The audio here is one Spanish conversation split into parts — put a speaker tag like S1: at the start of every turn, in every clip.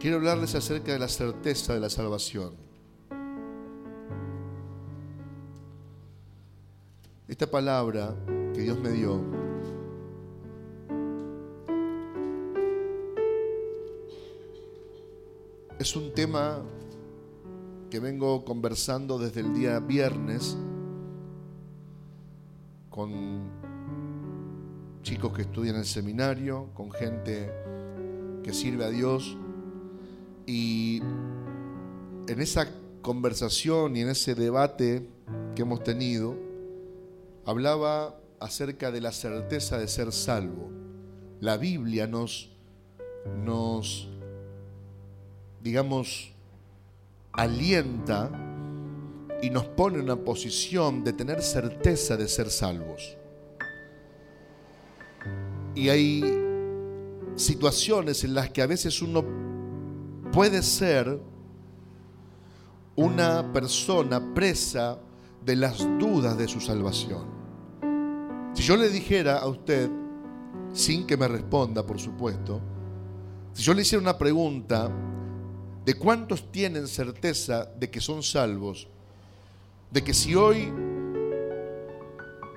S1: quiero hablarles acerca de la certeza de la salvación. Esta palabra que Dios me dio es un tema que vengo conversando desde el día viernes con chicos que estudian en el seminario, con gente que sirve a Dios. Y en esa conversación y en ese debate que hemos tenido, hablaba acerca de la certeza de ser salvo. La Biblia nos, nos digamos, alienta y nos pone en una posición de tener certeza de ser salvos. Y hay situaciones en las que a veces uno puede ser una persona presa de las dudas de su salvación. Si yo le dijera a usted, sin que me responda, por supuesto, si yo le hiciera una pregunta de cuántos tienen certeza de que son salvos, de que si hoy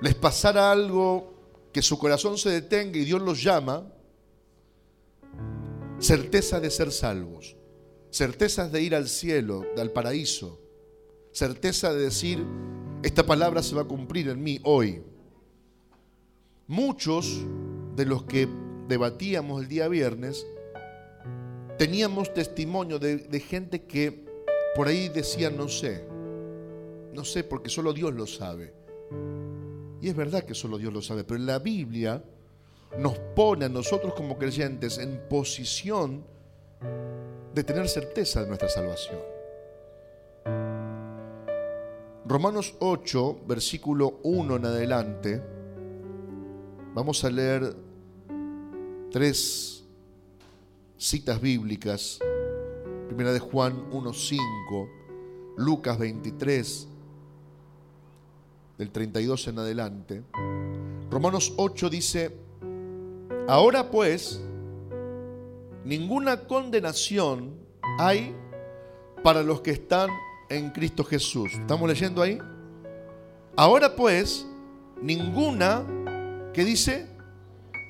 S1: les pasara algo, que su corazón se detenga y Dios los llama, certeza de ser salvos, certeza de ir al cielo, al paraíso, certeza de decir, esta palabra se va a cumplir en mí hoy. Muchos de los que debatíamos el día viernes, teníamos testimonio de, gente que por ahí decía, no sé, no sé, porque solo Dios lo sabe. Y es verdad que solo Dios lo sabe, pero la Biblia nos pone a nosotros como creyentes en posición de tener certeza de nuestra salvación. Romanos 8, versículo 1 en adelante, vamos a leer tres citas bíblicas. Primera de Juan 1.5, Lucas 23, del 32 en adelante. Romanos 8 dice, ahora pues, ninguna condenación hay para los que están en Cristo Jesús. ¿Estamos leyendo ahí? Ahora pues, ninguna, que dice?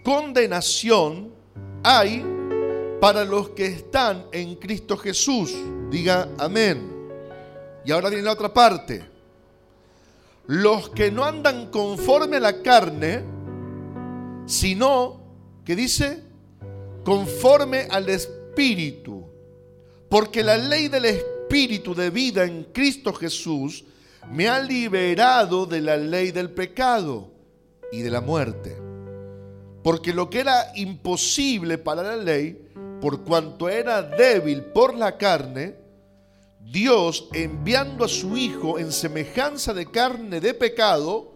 S1: Condenación hay para los que están en Cristo Jesús. Diga amén. Y ahora viene la otra parte. Los que no andan conforme a la carne, sino, que dice? Conforme al Espíritu. Porque la ley del Espíritu de vida en Cristo Jesús me ha liberado de la ley del pecado y de la muerte. Porque lo que era imposible para la ley, por cuanto era débil por la carne, Dios enviando a su Hijo en semejanza de carne de pecado,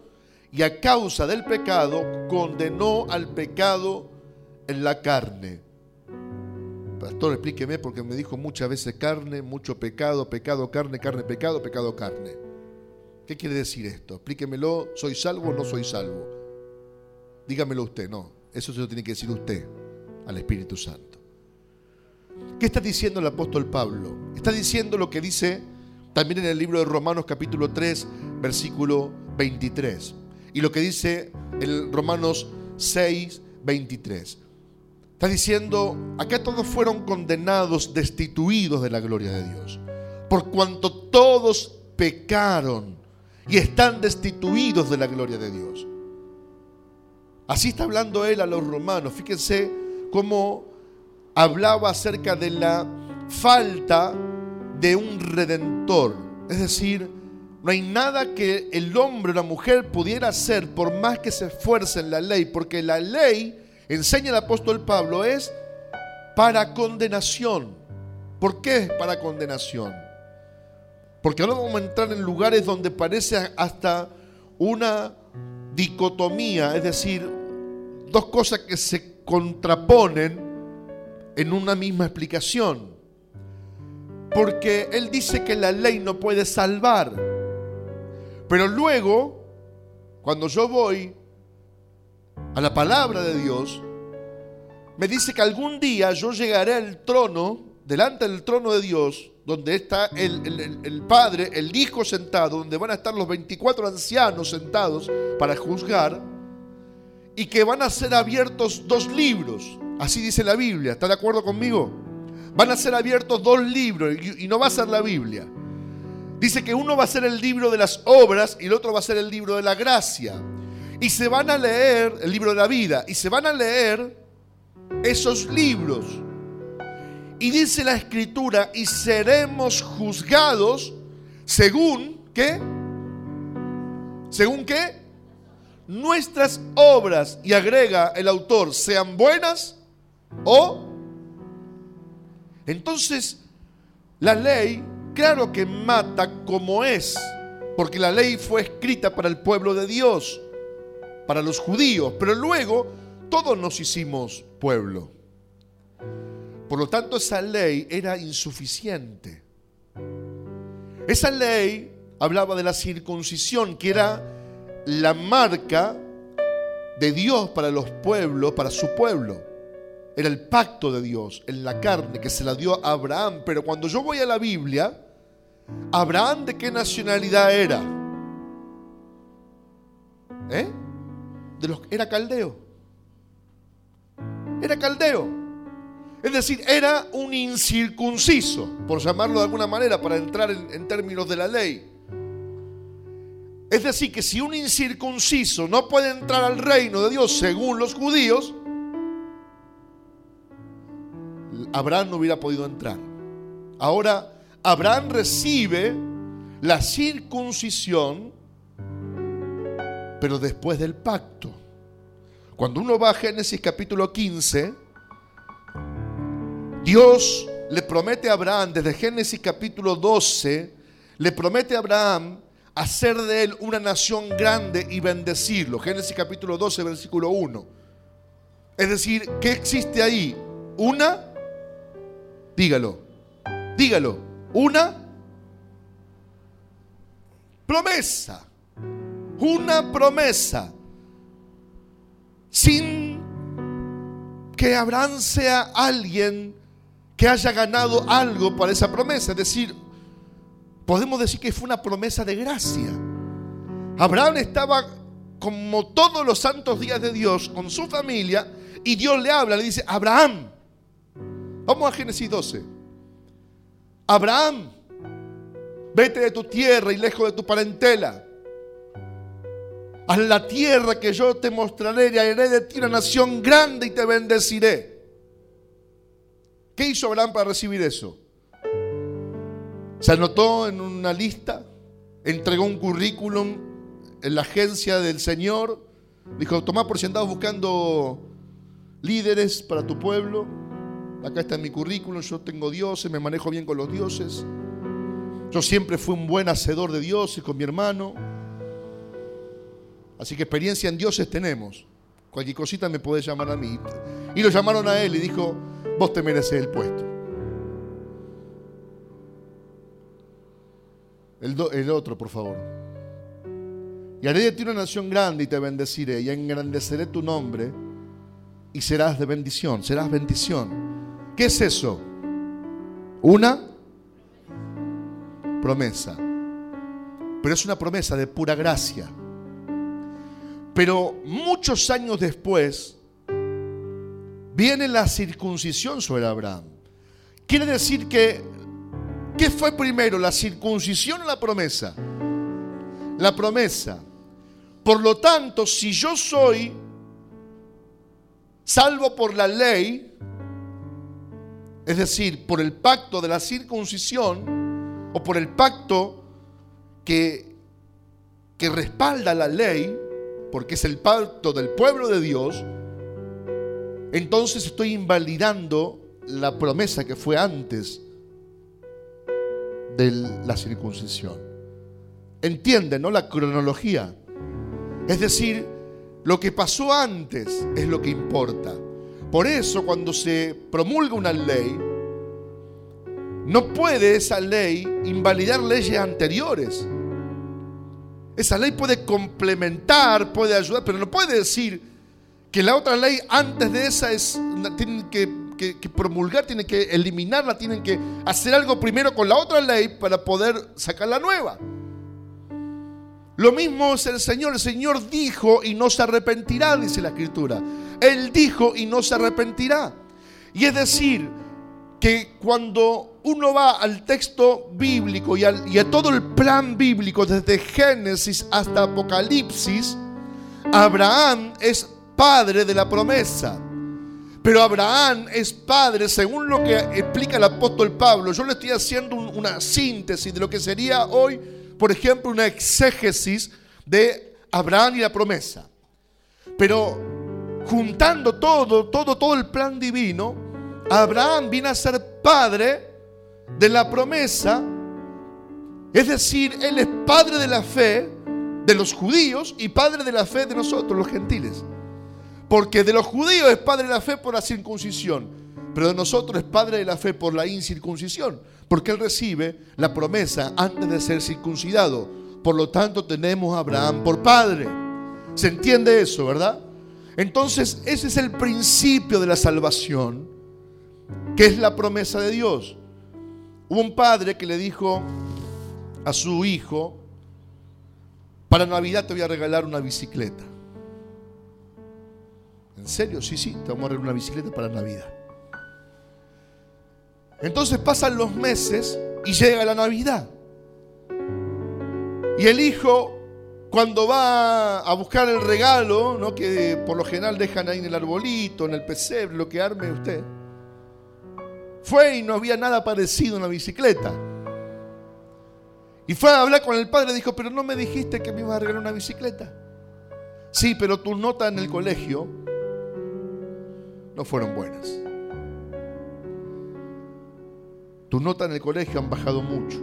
S1: y a causa del pecado condenó al pecado en la carne. Pastor, explíqueme porque me dijo muchas veces carne, mucho pecado, pecado, carne, carne, pecado, pecado, carne. ¿Qué quiere decir esto? Explíquemelo, ¿soy salvo o no soy salvo? Dígamelo usted, no. Eso se lo tiene que decir usted al Espíritu Santo. ¿Qué está diciendo el apóstol Pablo? Está diciendo lo que dice también en el libro de Romanos capítulo 3, versículo 23. Y lo que dice en Romanos 6, 23. Está diciendo, acá todos fueron condenados, destituidos de la gloria de Dios. Por cuanto todos pecaron y están destituidos de la gloria de Dios. Así está hablando él a los romanos. Fíjense cómo hablaba acerca de la falta de un redentor. Es decir, no hay nada que el hombre o la mujer pudiera hacer por más que se esfuerce en la ley, porque la ley, enseña el apóstol Pablo, es para condenación. ¿Por qué es para condenación? Porque ahora vamos a entrar en lugares donde parece hasta una dicotomía, es decir, dos cosas que se contraponen en una misma explicación. Porque Él dice que la ley no puede salvar. Pero luego, cuando yo voy a la palabra de Dios, me dice que algún día yo llegaré al trono delante del trono de Dios, donde está el, Padre, el Hijo sentado, donde van a estar los 24 ancianos sentados para juzgar, y que van a ser abiertos dos libros. Así dice la Biblia. ¿Está de acuerdo conmigo? Van a ser abiertos dos libros y no va a ser la Biblia. Dice que uno va a ser el libro de las obras y el otro va a ser el libro de la gracia. Y se van a leer el libro de la vida y se van a leer esos libros. Y dice la escritura, y seremos juzgados según, ¿qué? ¿Según qué? Nuestras obras, y agrega el autor, sean buenas o... Entonces, la ley, claro que mata como es, porque la ley fue escrita para el pueblo de Dios, para los judíos, pero luego todos nos hicimos pueblo. Por lo tanto, esa ley era insuficiente. Esa ley hablaba de la circuncisión, que era la marca de Dios para los pueblos, para su pueblo. Era el pacto de Dios en la carne que se la dio a Abraham. Pero cuando yo voy a la Biblia, ¿Abraham de qué nacionalidad era? ¿Eh? Era caldeo. Era caldeo. Es decir, era un incircunciso, por llamarlo de alguna manera, para entrar en, términos de la ley. Es decir, que si un incircunciso no puede entrar al reino de Dios según los judíos, Abraham no hubiera podido entrar. Ahora, Abraham recibe la circuncisión, pero después del pacto. Cuando uno va a Génesis capítulo 15, Dios le promete a Abraham, desde Génesis capítulo 12, le promete a Abraham hacer de él una nación grande y bendecirlo. Génesis capítulo 12, versículo 1. Es decir, ¿qué existe ahí? Una, dígalo, dígalo, una promesa, una promesa, sin que Abraham sea alguien que haya ganado algo para esa promesa. Es decir, podemos decir que fue una promesa de gracia. Abraham estaba como todos los santos días de Dios con su familia y Dios le habla, le dice, Abraham, vamos a Génesis 12. Abraham, vete de tu tierra y lejos de tu parentela. A la tierra que yo te mostraré y haré de ti una nación grande y te bendeciré. ¿Qué hizo Abraham para recibir eso? Se anotó en una lista, entregó un currículum en la agencia del Señor, dijo, tomá por si andabas buscando líderes para tu pueblo, acá está mi currículum, yo tengo dioses, me manejo bien con los dioses, yo siempre fui un buen hacedor de dioses con mi hermano, así que experiencia en dioses tenemos, cualquier cosita me podés llamar a mí. Y lo llamaron a él y dijo, vos te mereces el puesto. El, otro, por favor. Y haré de ti una nación grande y te bendeciré y engrandeceré tu nombre y serás de bendición, serás bendición. ¿Qué es eso? Una promesa. Pero es una promesa de pura gracia. Pero muchos años después, viene la circuncisión sobre Abraham. Quiere decir que, ¿qué fue primero, la circuncisión o la promesa? La promesa. Por lo tanto, si yo soy salvo por la ley, es decir, por el pacto de la circuncisión o por el pacto que, que respalda la ley, porque es el pacto del pueblo de Dios, entonces estoy invalidando la promesa que fue antes de la circuncisión. Entienden, ¿no? La cronología. Es decir, lo que pasó antes es lo que importa. Por eso cuando se promulga una ley, no puede esa ley invalidar leyes anteriores. Esa ley puede complementar, puede ayudar, pero no puede decir que la otra ley antes de esa es, tiene que que, promulgar, tienen que eliminarla, tienen que hacer algo primero con la otra ley para poder sacar la nueva. Lo mismo es el Señor. El Señor dijo y no se arrepentirá, dice la Escritura. Él dijo y no se arrepentirá. Y es decir, que cuando uno va al texto bíblico y, a todo el plan bíblico, desde Génesis hasta Apocalipsis, Abraham es padre de la promesa. Pero Abraham es padre, según lo que explica el apóstol Pablo. Yo le estoy haciendo una síntesis de lo que sería hoy, por ejemplo, una exégesis de Abraham y la promesa. Pero juntando todo, todo, todo el plan divino, Abraham viene a ser padre de la promesa. Es decir, él es padre de la fe de los judíos y padre de la fe de nosotros, los gentiles. Porque de los judíos es padre de la fe por la circuncisión, pero de nosotros es padre de la fe por la incircuncisión, porque él recibe la promesa antes de ser circuncidado. Por lo tanto, tenemos a Abraham por padre. ¿Se entiende eso, verdad? Entonces, ese es el principio de la salvación, que es la promesa de Dios. Hubo un padre que le dijo a su hijo, para Navidad te voy a regalar una bicicleta. ¿En serio? Sí, sí, te vamos a regalar una bicicleta para Navidad. Entonces pasan los meses y llega la Navidad. Y el hijo, cuando va a buscar el regalo, ¿no? que por lo general dejan ahí en el arbolito, en el pesebre, lo que arme usted, fue y no había nada parecido a una bicicleta. Y fue a hablar con el padre dijo, pero no me dijiste que me ibas a regalar una bicicleta. Sí, pero tus notas en el colegio no fueron buenas. Tus notas en el colegio han bajado mucho.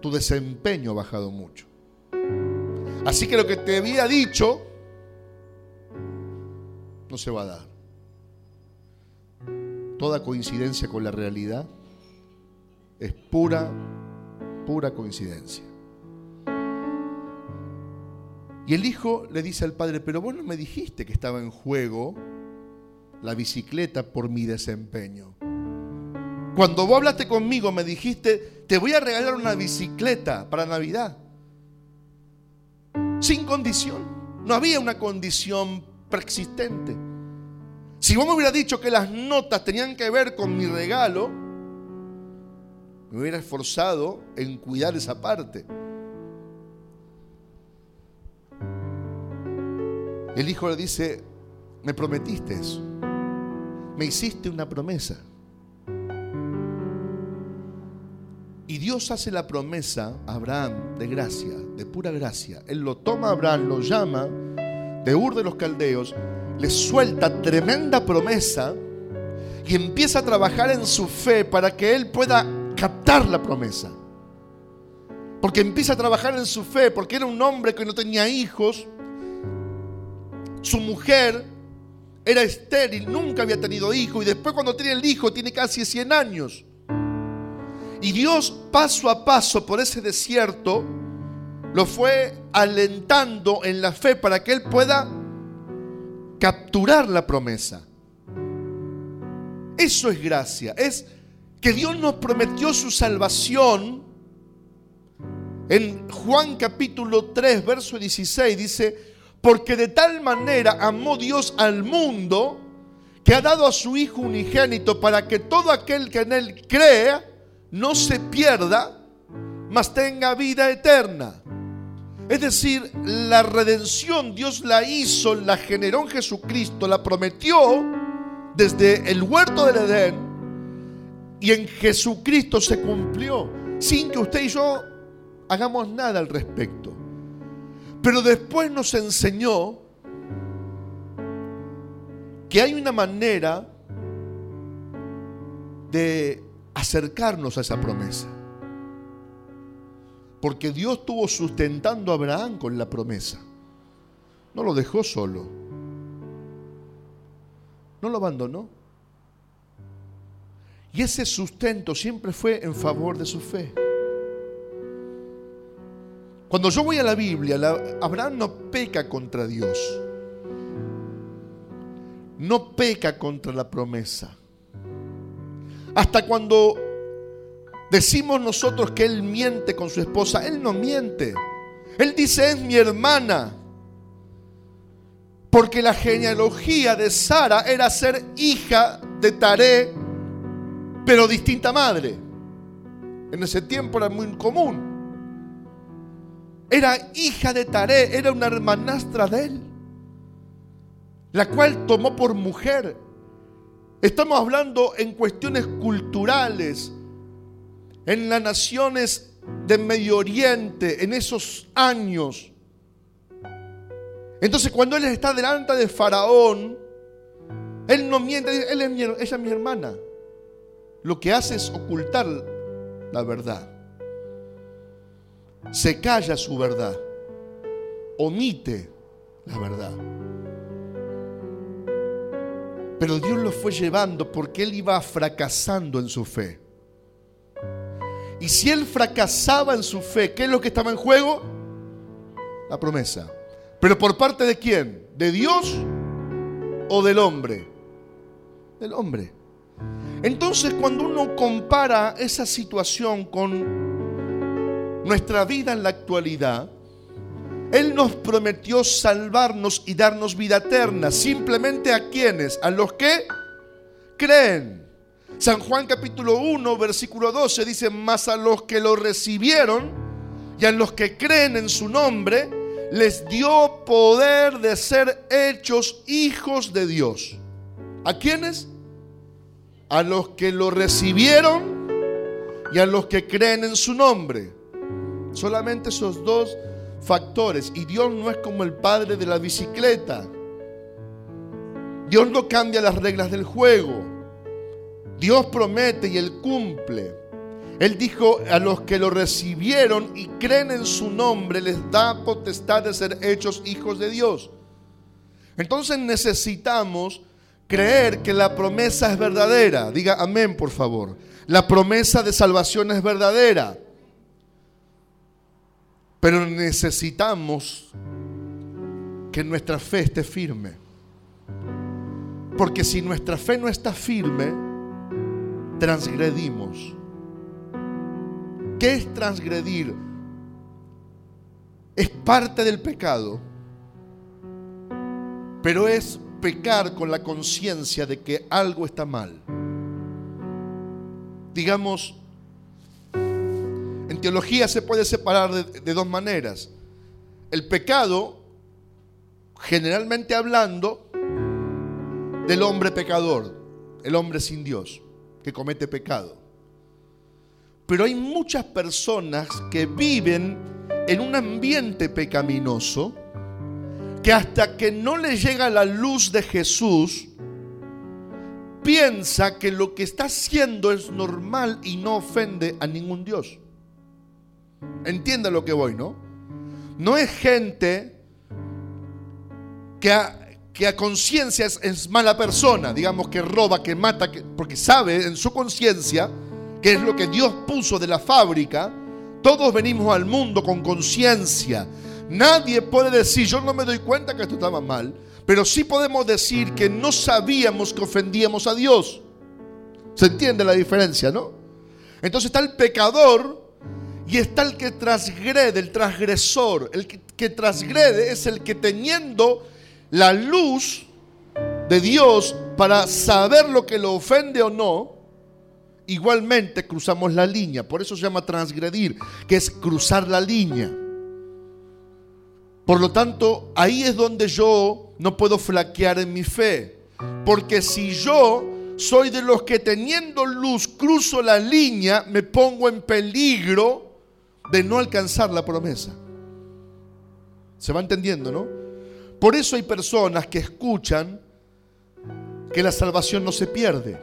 S1: Tu desempeño ha bajado mucho. Así que lo que te había dicho no se va a dar. Toda coincidencia con la realidad es pura, pura coincidencia. Y el hijo le dice al padre, pero vos no me dijiste que estaba en juego la bicicleta por mi desempeño. Cuando vos hablaste conmigo me dijiste, te voy a regalar una bicicleta para Navidad. Sin condición. No había una condición preexistente. Si vos me hubieras dicho que las notas tenían que ver con mi regalo, me hubiera esforzado en cuidar esa parte. El hijo le dice, me prometiste eso me hiciste una promesa. Y Dios hace la promesa a Abraham de gracia, de pura gracia. Él lo toma a Abraham, lo llama de Ur de los Caldeos, le suelta tremenda promesa y empieza a trabajar en su fe para que él pueda captar la promesa. Porque empieza a trabajar en su fe, porque era un hombre que no tenía hijos. Su mujer era estéril, nunca había tenido hijo y después cuando tiene el hijo tiene casi 100 años. Y Dios paso a paso por ese desierto lo fue alentando en la fe para que él pueda capturar la promesa. Eso es gracia, es que Dios nos prometió su salvación. En Juan capítulo 3, verso 16 dice, porque de tal manera amó Dios al mundo que ha dado a su Hijo unigénito para que todo aquel que en Él crea no se pierda, mas tenga vida eterna. Es decir, la redención Dios la hizo, la generó en Jesucristo, la prometió desde el huerto del Edén y en Jesucristo se cumplió sin que usted y yo hagamos nada al respecto. Pero después nos enseñó que hay una manera de acercarnos a esa promesa. Porque Dios estuvo sustentando a Abraham con la promesa. No lo dejó solo. No lo abandonó. Y ese sustento siempre fue en favor de su fe. Cuando yo voy a la Biblia, Abraham no peca contra Dios. No peca contra la promesa. Hasta cuando decimos nosotros que Él miente con su esposa, Él no miente. Él dice, es mi hermana. Porque la genealogía de Sara era ser hija de Taré, pero distinta madre. En ese tiempo era muy común. Era hija de Taré, era una hermanastra de él, la cual tomó por mujer. Estamos hablando en cuestiones culturales, en las naciones del Medio Oriente, en esos años. Entonces cuando él está delante de Faraón, él no miente, él es ella es mi hermana. Lo que hace es ocultar la verdad. Se calla su verdad. Omite la verdad. Pero Dios lo fue llevando porque él iba fracasando en su fe. Y si él fracasaba en su fe, ¿qué es lo que estaba en juego? La promesa. Pero por parte de quién? ¿De Dios o del hombre? Del hombre. Entonces cuando uno compara esa situación con nuestra vida en la actualidad, Él nos prometió salvarnos y darnos vida eterna, simplemente a quienes, a los que creen. San Juan capítulo 1, versículo 12 dice, más a los que lo recibieron y a los que creen en su nombre, les dio poder de ser hechos hijos de Dios. ¿A quiénes? A los que lo recibieron y a los que creen en su nombre. Solamente esos dos factores. Y Dios no es como el padre de la bicicleta. Dios no cambia las reglas del juego. Dios promete y Él cumple. Él dijo a los que lo recibieron y creen en su nombre, les da potestad de ser hechos hijos de Dios. Entonces necesitamos creer que la promesa es verdadera. Diga amén, por favor. La promesa de salvación es verdadera. Pero necesitamos que nuestra fe esté firme. Porque si nuestra fe no está firme, transgredimos. ¿Qué es transgredir? Es parte del pecado, pero es pecar con la conciencia de que algo está mal. Digamos, en teología se puede separar de, de dos maneras. El pecado, generalmente hablando, del hombre pecador, el hombre sin Dios, que comete pecado. Pero hay muchas personas que viven en un ambiente pecaminoso que hasta que no le llega la luz de Jesús, piensa que lo que está haciendo es normal y no ofende a ningún Dios. Entienda lo que voy, ¿no? No es gente que a, que a conciencia es, mala persona, digamos que roba, que mata, porque sabe en su conciencia que es lo que Dios puso de la fábrica, todos venimos al mundo con conciencia. Nadie puede decir, yo no me doy cuenta que esto estaba mal, pero sí podemos decir que no sabíamos que ofendíamos a Dios. ¿Se entiende la diferencia, no? Entonces está el pecador y está el que transgrede, el transgresor. El que, que transgrede es el que teniendo la luz de Dios para saber lo que lo ofende o no, igualmente cruzamos la línea. Por eso se llama transgredir, que es cruzar la línea. Por lo tanto, ahí es donde yo no puedo flaquear en mi fe. Porque si yo soy de los que teniendo luz cruzo la línea, me pongo en peligro de no alcanzar la promesa. ¿Se va entendiendo, no? Por eso hay personas que escuchan que la salvación no se pierde.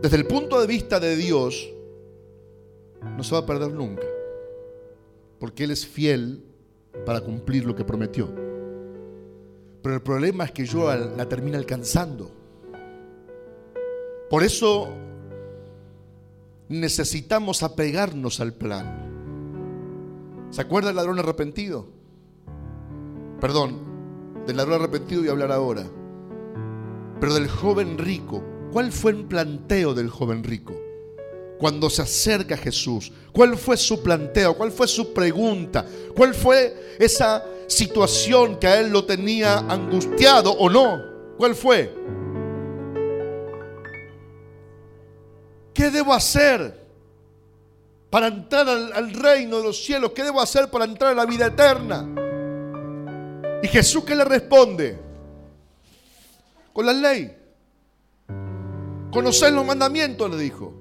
S1: Desde el punto de vista de Dios, no se va a perder nunca. Porque Él es fiel para cumplir lo que prometió. Pero el problema es que yo la termino alcanzando. Por eso necesitamos apegarnos al plan. ¿Se acuerda del ladrón arrepentido? Perdón, del ladrón arrepentido voy a hablar ahora. Pero del joven rico ¿Cuál fue el planteo del joven rico? Cuando se acerca a Jesús, ¿cuál fue su planteo? ¿Cuál fue su pregunta? ¿Cuál fue esa situación que a él lo tenía angustiado o no? ¿Cuál fue? ¿Qué debo hacer para entrar al, reino de los cielos? ¿Qué debo hacer para entrar a la vida eterna? Y Jesús que le responde con la ley. Conocer los mandamientos, le dijo.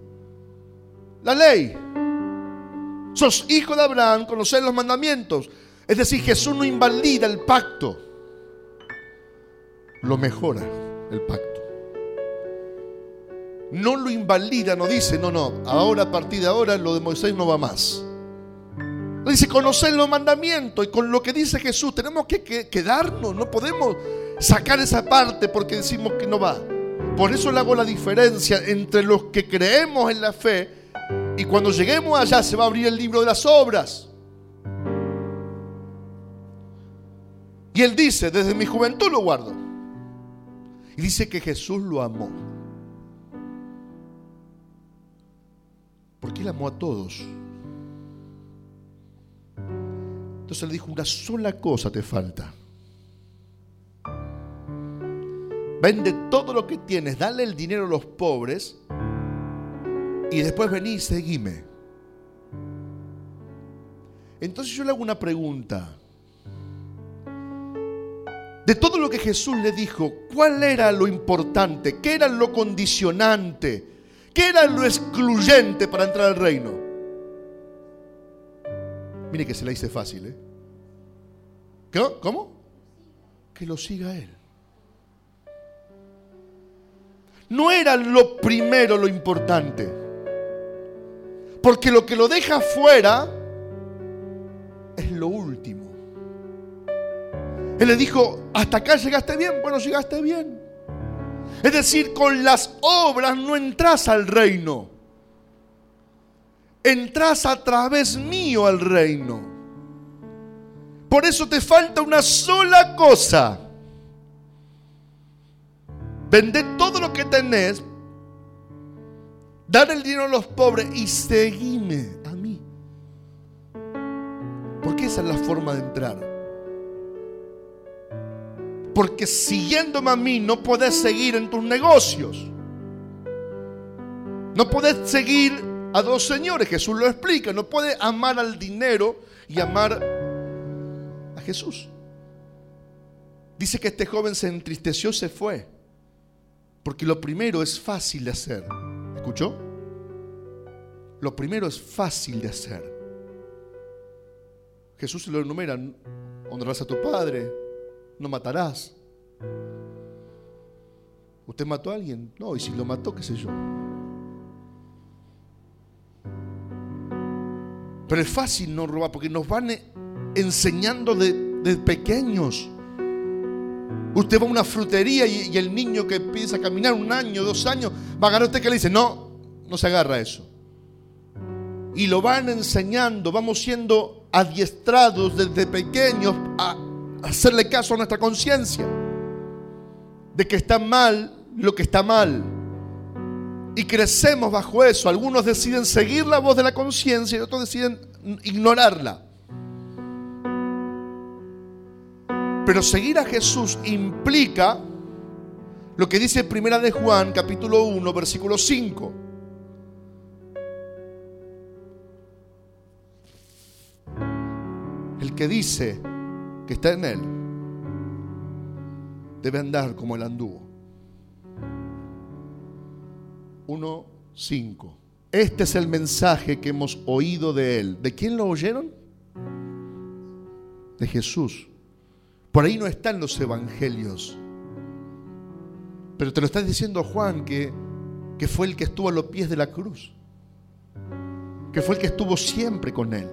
S1: La ley. Sos hijo de Abraham, conocer los mandamientos. Es decir, Jesús no invalida el pacto. Lo mejora el pacto. No lo invalida, no dice, no, no, ahora a partir de ahora lo de Moisés no va más. Dice, conocer los mandamientos y con lo que dice Jesús tenemos que quedarnos, no podemos sacar esa parte porque decimos que no va. Por eso le hago la diferencia entre los que creemos en la fe y cuando lleguemos allá se va a abrir el libro de las obras. Y él dice, desde mi juventud lo guardo. Y dice que Jesús lo amó. Porque él amó a todos. Entonces le dijo, una sola cosa te falta. Vende todo lo que tienes, dale el dinero a los pobres y después vení y seguime. Entonces yo le hago una pregunta. De todo lo que Jesús le dijo, ¿cuál era lo importante? ¿Qué era lo condicionante? ¿Qué era lo excluyente para entrar al reino? Mire que se la hice fácil, ¿eh? ¿Cómo? Que lo siga Él. No era lo primero lo importante. Porque lo que lo deja fuera es lo último. Él le dijo, hasta acá llegaste bien, bueno, llegaste bien. Es decir, con las obras no entras al reino. Entras a través mío al reino. Por eso te falta una sola cosa. Vender todo lo que tenés, dar el dinero a los pobres y seguime a mí. Porque esa es la forma de entrar. Porque siguiéndome a mí no puedes seguir en tus negocios. No puedes seguir a dos señores. Jesús lo explica. No puedes amar al dinero y amar a Jesús. Dice que este joven se entristeció, se fue. Porque lo primero es fácil de hacer. ¿Escuchó? Lo primero es fácil de hacer. Jesús lo enumera. Honrarás a tu padre, no matarás. ¿Usted mató a alguien? No, y si lo mató, qué sé yo. Pero es fácil no robar porque nos van enseñando de, pequeños. Usted va a una frutería y, el niño que empieza a caminar un año, dos años, va a agarrar usted que le dice, no, no se agarra eso. Y lo van enseñando, vamos siendo adiestrados desde pequeños a hacerle caso a nuestra conciencia de que está mal lo que está mal. Y crecemos bajo eso. Algunos deciden seguir la voz de la conciencia y otros deciden ignorarla. Pero seguir a Jesús implica lo que dice Primera de Juan, capítulo 1, versículo 5. El que dice que está en Él debe andar como el anduvo. 1.5. Este es el mensaje que hemos oído de Él. ¿De quién lo oyeron? De Jesús. Por ahí no están los evangelios. Pero te lo está diciendo Juan que, que fue el que estuvo a los pies de la cruz. Que fue el que estuvo siempre con Él.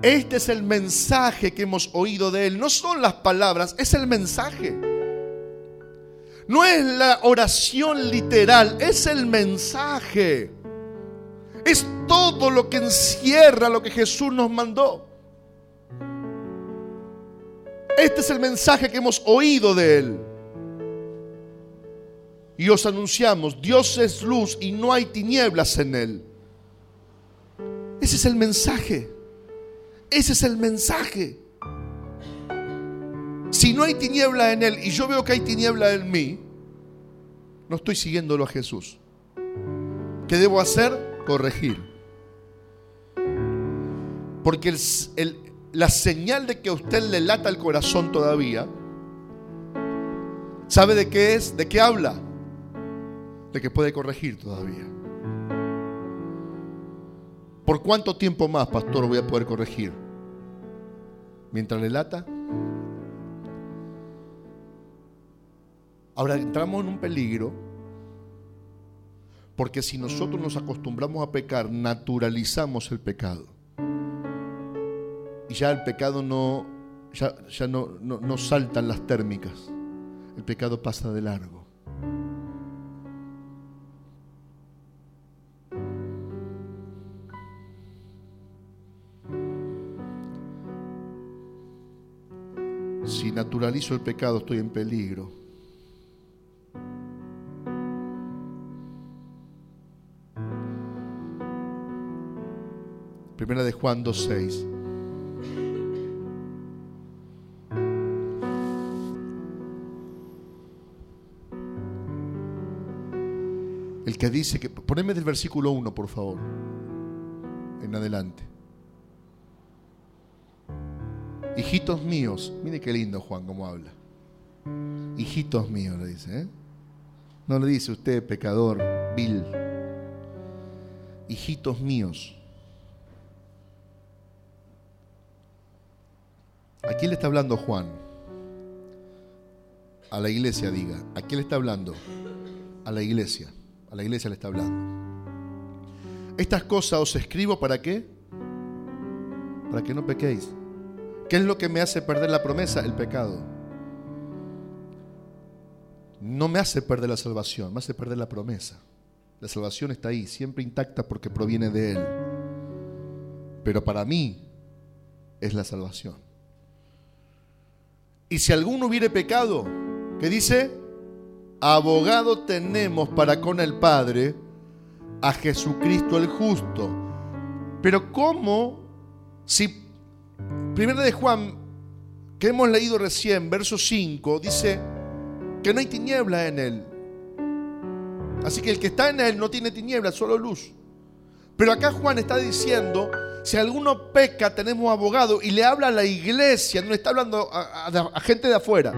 S1: Este es el mensaje que hemos oído de Él. No son las palabras, es el mensaje. No es la oración literal, es el mensaje. Es todo lo que encierra lo que Jesús nos mandó. Este es el mensaje que hemos oído de Él. y os anunciamos, Dios es luz y no hay tinieblas en él. Ese es el mensaje. Ese es el mensaje. Si no hay tiniebla en él y yo veo que hay tiniebla en mí, no estoy siguiéndolo a Jesús. ¿Qué debo hacer? Corregir. Porque la señal de que a usted le lata el corazón todavía, ¿sabe de qué es? ¿De qué habla? De que puede corregir todavía. ¿Por cuánto tiempo más, pastor, voy a poder corregir? Mientras le lata. Ahora entramos en un peligro porque si nosotros nos acostumbramos a pecar, naturalizamos el pecado. Y ya el pecado no, ya, no, no, no saltan las térmicas. El pecado pasa de largo. Si naturalizo el pecado, estoy en peligro. Primera de Juan 2.6. El que dice que... Poneme del versículo 1, por favor. En adelante. Hijitos míos. Mire qué lindo Juan cómo habla. Hijitos míos, le dice. ¿eh? No le dice usted pecador, vil. Hijitos míos. ¿A quién le está hablando Juan? A la iglesia, diga. ¿A quién le está hablando? A la iglesia. A la iglesia le está hablando. Estas cosas os escribo para qué? Para que no pequéis. ¿Qué es lo que me hace perder la promesa? El pecado. No me hace perder la salvación, me hace perder la promesa. La salvación está ahí, siempre intacta porque proviene de Él. Pero para mí es la salvación. Y si alguno hubiere pecado, ¿qué dice? Abogado tenemos para con el Padre a Jesucristo el justo. Pero ¿cómo si Primera de Juan, que hemos leído recién, verso 5, dice que no hay tiniebla en él. Así que el que está en él no tiene tiniebla, solo luz. Pero acá Juan está diciendo si alguno peca, tenemos abogado y le habla a la iglesia, no le está hablando a, gente de afuera.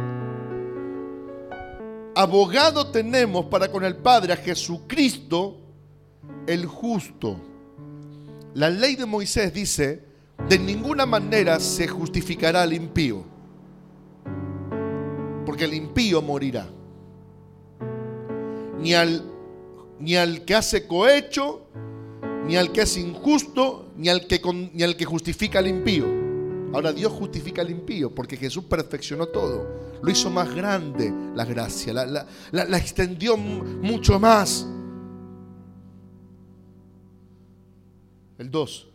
S1: Abogado tenemos para con el Padre, a Jesucristo, el justo. La ley de Moisés dice, de ninguna manera se justificará al impío, porque el impío morirá. Ni al, ni al que hace cohecho, ni al que es injusto, ni al que, ni al que justifica al impío. Ahora Dios justifica al impío porque Jesús perfeccionó todo. Lo hizo más grande la gracia, la, la extendió mucho más. El 2.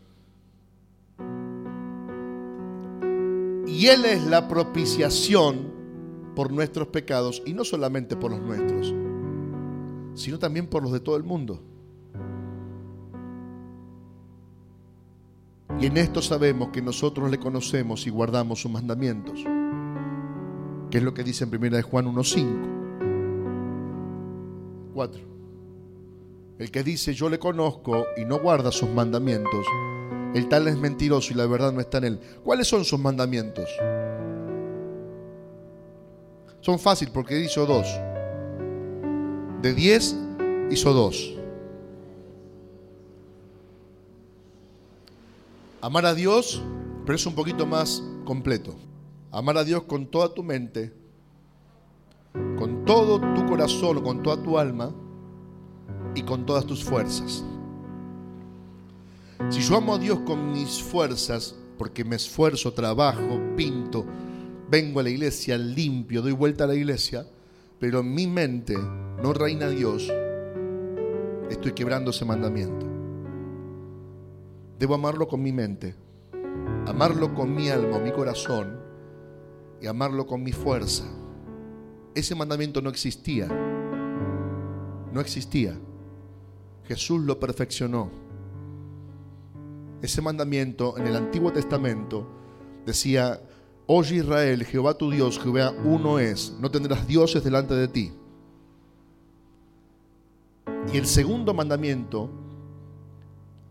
S1: Y Él es la propiciación por nuestros pecados y no solamente por los nuestros, sino también por los de todo el mundo. Y en esto sabemos que nosotros le conocemos y guardamos sus mandamientos. Que es lo que dice en 1 de Juan 1.5. 4. El que dice yo le conozco y no guarda sus mandamientos, el tal es mentiroso y la verdad no está en él. ¿Cuáles son sus mandamientos? Son fáciles porque hizo dos. De diez hizo dos. Amar a Dios, pero es un poquito más completo. Amar a Dios con toda tu mente, con todo tu corazón, con toda tu alma y con todas tus fuerzas. Si yo amo a Dios con mis fuerzas, porque me esfuerzo, trabajo, pinto, vengo a la iglesia, limpio, doy vuelta a la iglesia, pero en mi mente no reina Dios, estoy quebrando ese mandamiento. Debo amarlo con mi mente, amarlo con mi alma, mi corazón y amarlo con mi fuerza. Ese mandamiento no existía no existía. Jesús lo perfeccionó. Ese mandamiento en el Antiguo Testamento decía, Oye Israel, Jehová tu Dios, Jehová uno es, no tendrás dioses delante de ti. Y el segundo mandamiento,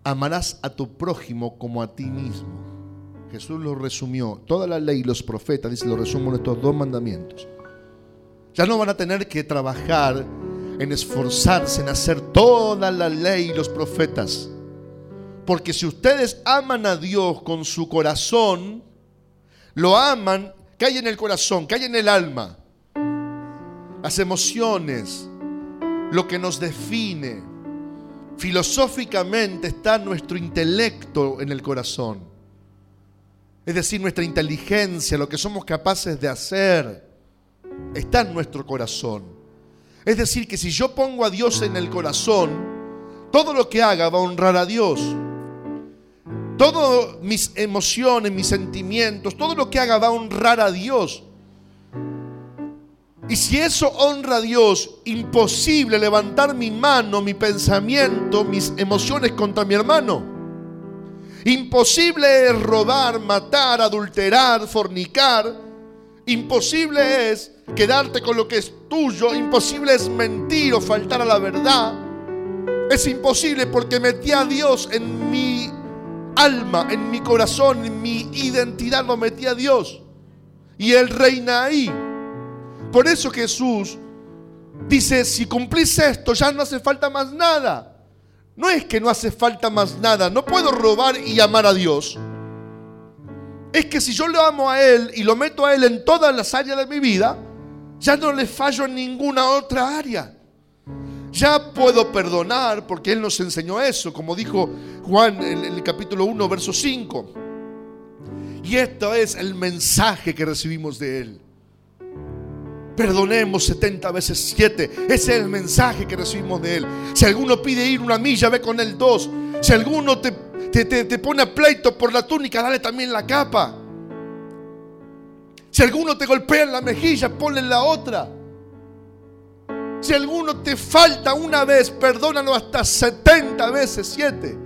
S1: amarás a tu prójimo como a ti mismo. Jesús lo resumió. Toda la ley y los profetas, dice, lo resumo en estos dos mandamientos. Ya no van a tener que trabajar en esforzarse en hacer toda la ley y los profetas. Porque si ustedes aman a Dios con su corazón, lo aman, que hay en el corazón, que hay en el alma. Las emociones, lo que nos define. Filosóficamente está nuestro intelecto en el corazón. Es decir, nuestra inteligencia, lo que somos capaces de hacer, está en nuestro corazón. Es decir, que si yo pongo a Dios en el corazón, todo lo que haga va a honrar a Dios. Todas mis emociones, mis sentimientos, todo lo que haga va a honrar a Dios. Y si eso honra a Dios, imposible levantar mi mano, mi pensamiento, mis emociones contra mi hermano. Imposible es robar, matar, adulterar, fornicar. Imposible es quedarte con lo que es tuyo. Imposible es mentir o faltar a la verdad. Es imposible porque metí a Dios en mi alma, en mi corazón, en mi identidad, lo metí a Dios. Y Él reina ahí. Por eso Jesús dice, si cumplís esto, ya no hace falta más nada. No es que no hace falta más nada, no puedo robar y amar a Dios. Es que si yo lo amo a Él y lo meto a Él en todas las áreas de mi vida, ya no le fallo en ninguna otra área. Ya puedo perdonar porque Él nos enseñó eso, como dijo Juan en el capítulo 1, verso 5. Y esto es el mensaje que recibimos de Él. Perdonemos 70 veces 7. Ese es el mensaje que recibimos de Él. Si alguno pide ir una milla, ve con Él dos. Si alguno te, te, pone a pleito por la túnica, dale también la capa. Si alguno te golpea en la mejilla, ponle la otra. Si alguno te falta una vez, perdónalo hasta 70 veces 7.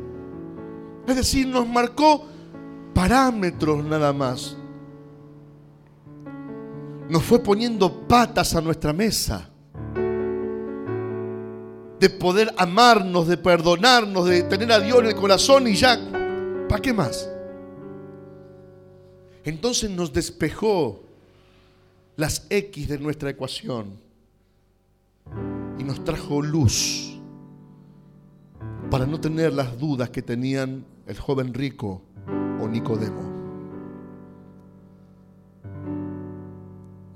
S1: Es decir, nos marcó parámetros nada más nos fue poniendo patas a nuestra mesa. De poder amarnos, de perdonarnos, de tener a Dios en el corazón y ya, ¿para qué más? Entonces nos despejó las X de nuestra ecuación y nos trajo luz para no tener las dudas que tenían el joven rico o Nicodemo.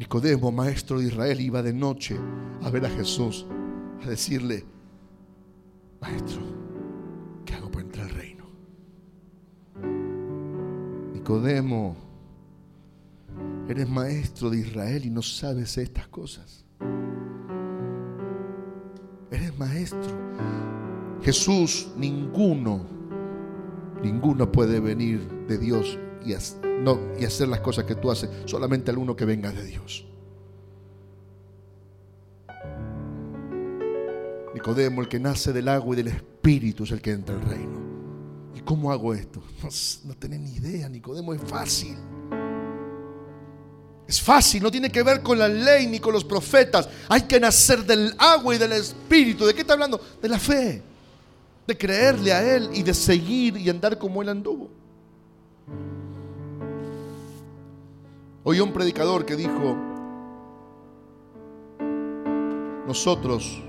S1: Nicodemo, maestro de Israel, iba de noche a ver a Jesús, a decirle, maestro, ¿qué hago para entrar al reino? Nicodemo, eres maestro de Israel y no sabes estas cosas. Eres maestro. Jesús, ninguno, ninguno puede venir de Dios y hacer las cosas que tú haces, solamente alguno que venga de Dios. Nicodemo, el que nace del agua y del espíritu es el que entra al reino. ¿Y cómo hago esto? No, no tenés ni idea, Nicodemo, es fácil. Es fácil, no tiene que ver con la ley ni con los profetas. Hay que nacer del agua y del espíritu. ¿De qué está hablando? De la fe. De creerle a Él y de seguir y andar como Él anduvo. Oí un predicador que dijo, nosotros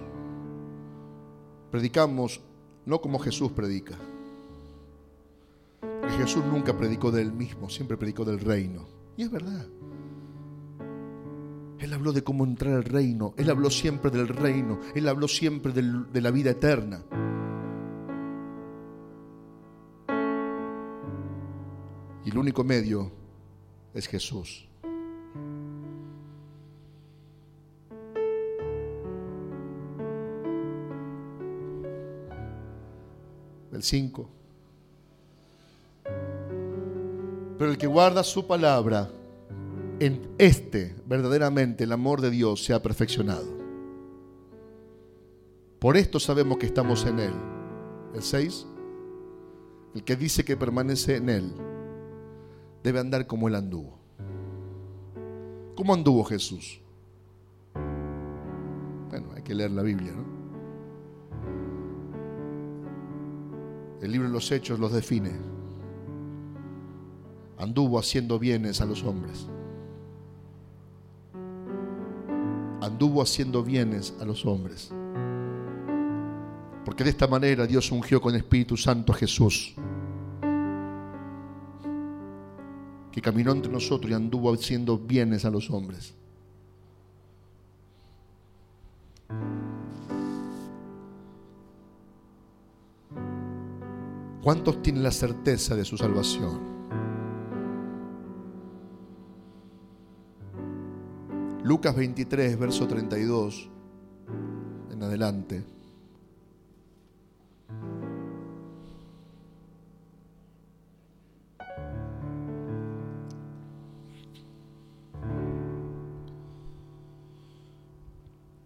S1: predicamos no como Jesús predica. Porque Jesús nunca predicó de él mismo, siempre predicó del reino. Y es verdad. Él habló de cómo entrar al reino. Él habló siempre del reino. Él habló siempre de la vida eterna. Y el único medio es Jesús. El 5. Pero el que guarda su palabra, en este verdaderamente el amor de Dios se ha perfeccionado. Por esto sabemos que estamos en Él. El 6. El que dice que permanece en Él debe andar como Él anduvo. ¿Cómo anduvo Jesús? Bueno, hay que leer la Biblia, ¿no? El libro de los Hechos los define. Anduvo haciendo bienes a los hombres. Anduvo haciendo bienes a los hombres. Porque de esta manera Dios ungió con Espíritu Santo a Jesús, que caminó entre nosotros y anduvo haciendo bienes a los hombres. ¿Cuántos tienen la certeza de su salvación? Lucas 23, verso 32 en adelante.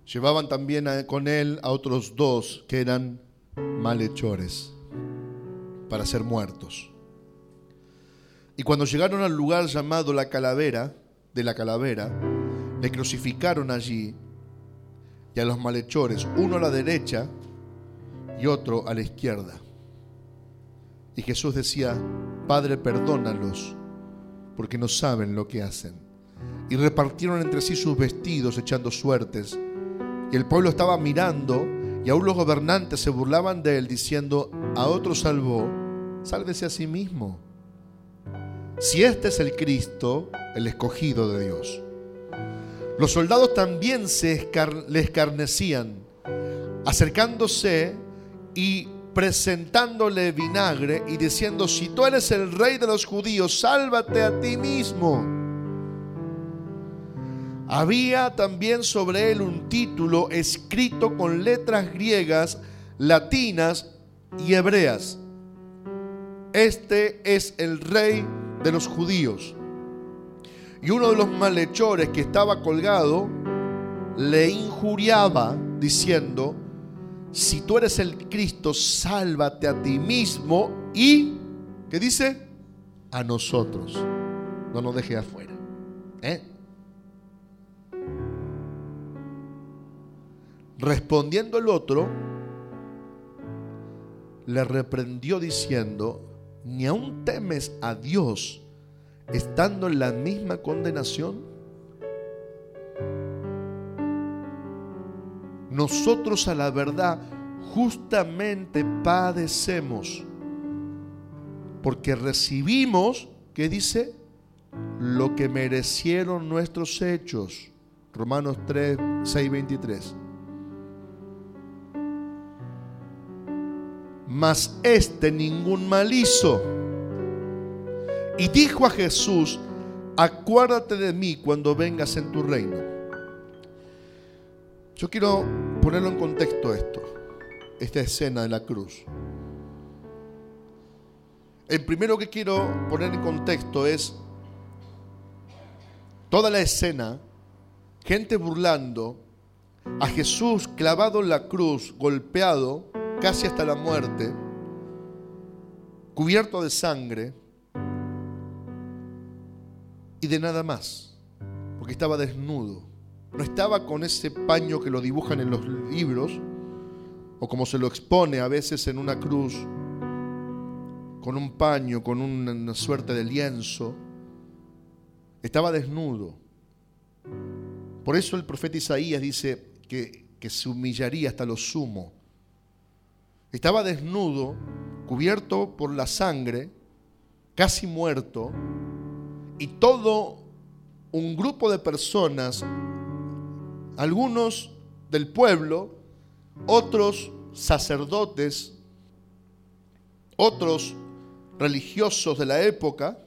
S1: Llevaban también con él a otros dos que eran malhechores para ser muertos. Y cuando llegaron al lugar llamado la calavera, de la calavera, le crucificaron allí y a los malhechores, uno a la derecha y otro a la izquierda. Y Jesús decía, Padre, perdónalos, porque no saben lo que hacen. Y repartieron entre sí sus vestidos echando suertes. Y el pueblo estaba mirando y aún los gobernantes se burlaban de él diciendo, a otro salvó, sálvese a sí mismo. Si este es el Cristo, el escogido de Dios. Los soldados también se le escarnecían, acercándose y presentándole vinagre y diciendo, si tú eres el rey de los judíos, sálvate a ti mismo. Había también sobre él un título escrito con letras griegas, latinas y hebreas. Este es el rey de los judíos. Y uno de los malhechores que estaba colgado le injuriaba diciendo, si tú eres el Cristo, sálvate a ti mismo y, ¿qué dice? A nosotros. No nos deje afuera. ¿Eh? Respondiendo el otro, le reprendió diciendo, ni aún temes a Dios estando en la misma condenación. Nosotros a la verdad justamente padecemos porque recibimos, ¿qué dice? Lo que merecieron nuestros hechos. Romanos 3, 6, 23. Mas este ningún mal hizo. Y dijo a Jesús, acuérdate de mí cuando vengas en tu reino. Yo quiero ponerlo en contexto esto, esta escena de la cruz. El primero que quiero poner en contexto es toda la escena, gente burlando, a Jesús clavado en la cruz, golpeado, casi hasta la muerte, cubierto de sangre y de nada más, porque estaba desnudo. No estaba con ese paño que lo dibujan en los libros, o como se lo expone a veces en una cruz, con un paño, con una suerte de lienzo. Estaba desnudo. Por eso el profeta Isaías dice que, que se humillaría hasta lo sumo estaba desnudo, cubierto por la sangre, casi muerto, y todo un grupo de personas, algunos del pueblo, otros sacerdotes, otros religiosos de la época,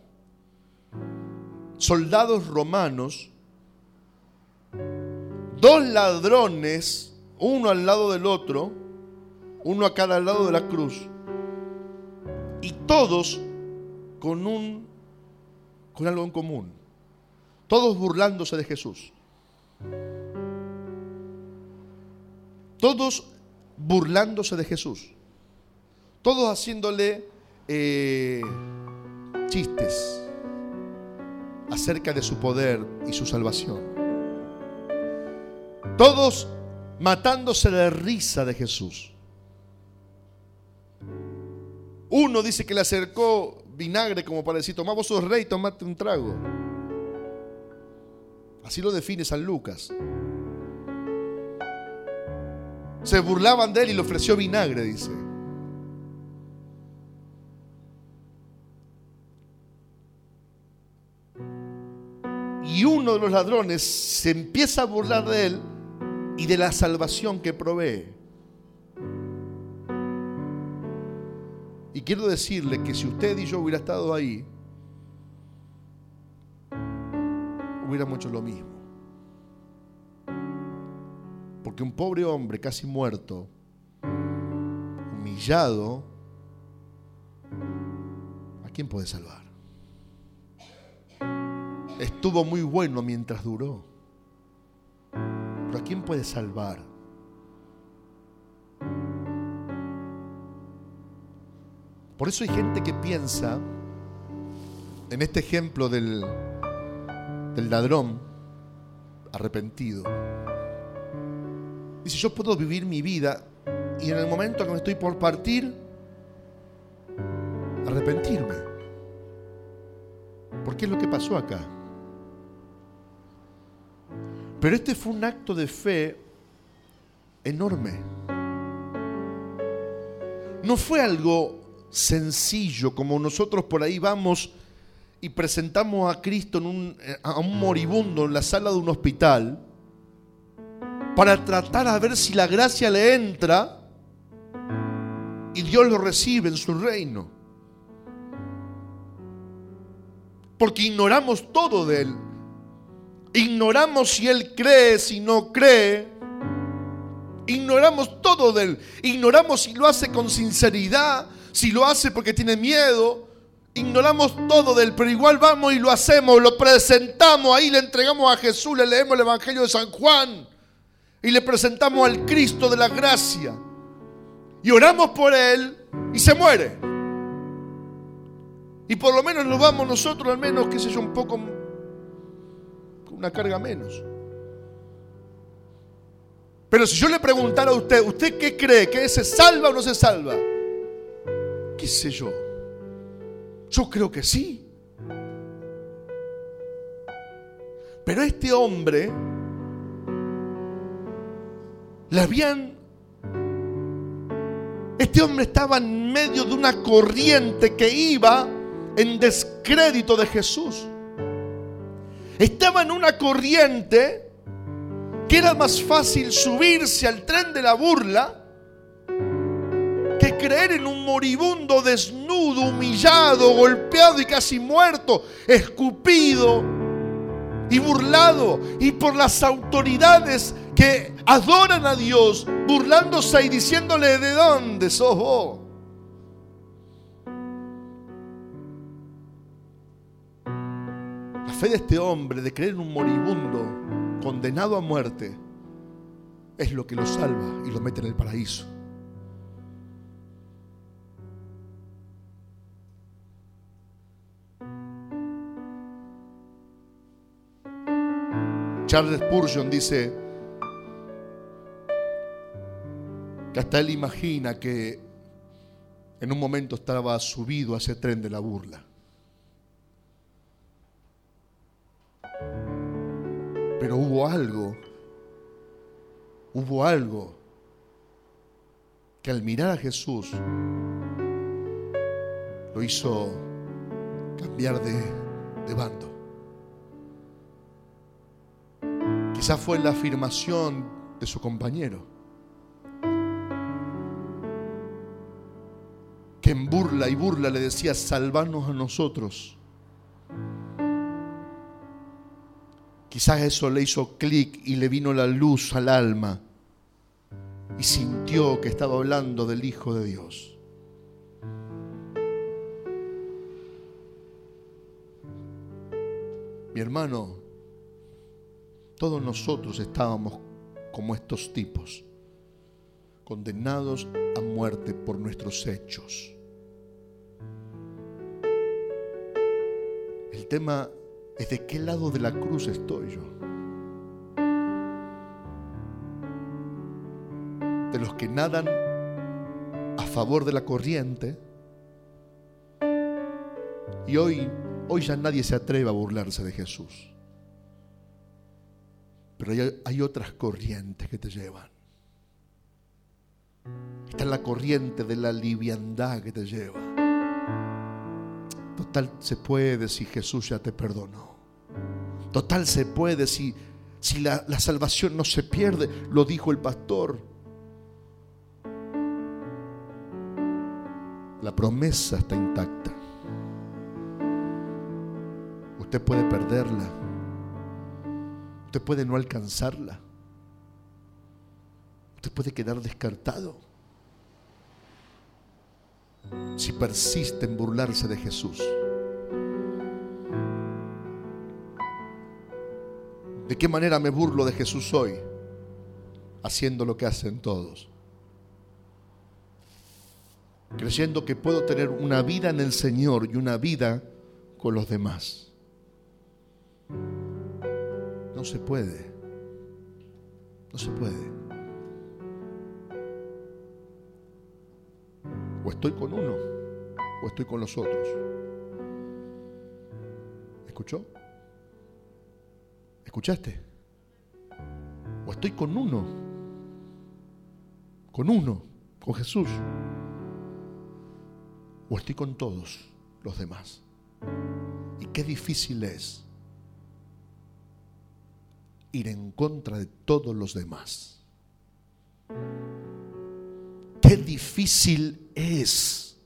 S1: soldados romanos, dos ladrones, uno al lado del otro, uno a cada lado de la cruz, y todos con un con algo en común. Todos burlándose de Jesús. Todos burlándose de Jesús. Todos haciéndole eh, chistes acerca de su poder y su salvación. Todos matándose de risa de Jesús. Uno dice que le acercó vinagre como para decir, toma vos sos rey, tomate un trago. Así lo define San Lucas. Se burlaban de él y le ofreció vinagre, dice. Y uno de los ladrones se empieza a burlar de él y de la salvación que provee. Y quiero decirle que si usted y yo hubiera estado ahí, hubiéramos hecho lo mismo. Porque un pobre hombre casi muerto, humillado, ¿a quién puede salvar? Estuvo muy bueno mientras duró. Pero ¿a quién puede salvar? Por eso hay gente que piensa, en este ejemplo del, del ladrón arrepentido, dice, yo puedo vivir mi vida y en el momento que me estoy por partir, arrepentirme. ¿Por qué es lo que pasó acá? Pero este fue un acto de fe enorme. No fue algo sencillo como nosotros por ahí vamos y presentamos a Cristo en un, a un moribundo en la sala de un hospital para tratar a ver si la gracia le entra y Dios lo recibe en su reino. Porque ignoramos todo de Él. Ignoramos si Él cree, si no cree. Ignoramos todo de Él. Ignoramos si lo hace con sinceridad, si lo hace porque tiene miedo. Ignoramos todo de Él, pero igual vamos y lo hacemos, lo presentamos, ahí le entregamos a Jesús, le leemos el Evangelio de San Juan y le presentamos al Cristo de la gracia. Y oramos por Él y se muere. Y por lo menos lo vamos nosotros, al menos, qué sé yo, un poco una carga menos. Pero si yo le preguntara a usted, ¿usted qué cree? ¿Que se salva o no se salva? ¿Qué sé yo? Yo creo que sí. Pero este hombre le habían... Este hombre estaba en medio de una corriente que iba en descrédito de Jesús estaba en una corriente que era más fácil subirse al tren de la burla creer en un moribundo desnudo, humillado, golpeado y casi muerto, escupido y burlado, y por las autoridades que adoran a Dios, burlándose y diciéndole de dónde sos vos. fe de este hombre de creer en un moribundo condenado a muerte es lo que lo salva y lo mete en el paraíso. Charles Spurgeon dice que hasta él imagina que en un momento estaba subido a ese tren de la burla. Pero hubo algo, hubo algo que al mirar a Jesús lo hizo cambiar de, de bando. Quizás fue la afirmación de su compañero, que en burla y burla le decía, salvanos a nosotros. Quizás eso le hizo clic y le vino la luz al alma y sintió que estaba hablando del Hijo de Dios. Mi hermano, todos nosotros estábamos como estos tipos, condenados a muerte por nuestros hechos. El tema es de qué lado de la cruz estoy yo. De los que nadan a favor de la corriente. Y hoy, hoy ya nadie se atreve a burlarse de Jesús. Pero hay, otras corrientes que te llevan. Está la corriente de la liviandad que te lleva. Total se puede si Jesús ya te perdonó. Total se puede si, si la, la salvación no se pierde, lo dijo el pastor. La promesa está intacta. Usted puede perderla. Usted puede no alcanzarla. Usted puede quedar descartado si persiste en burlarse de Jesús. ¿De qué manera me burlo de Jesús hoy? Haciendo lo que hacen todos. Creyendo que puedo tener una vida en el Señor y una vida con los demás. No se puede. No se puede. O estoy con uno o estoy con los otros. ¿Escuchó? ¿Escuchaste? O estoy con uno, con uno, con Jesús. O estoy con todos los demás. Y qué difícil es ir en contra de todos los demás. Qué difícil es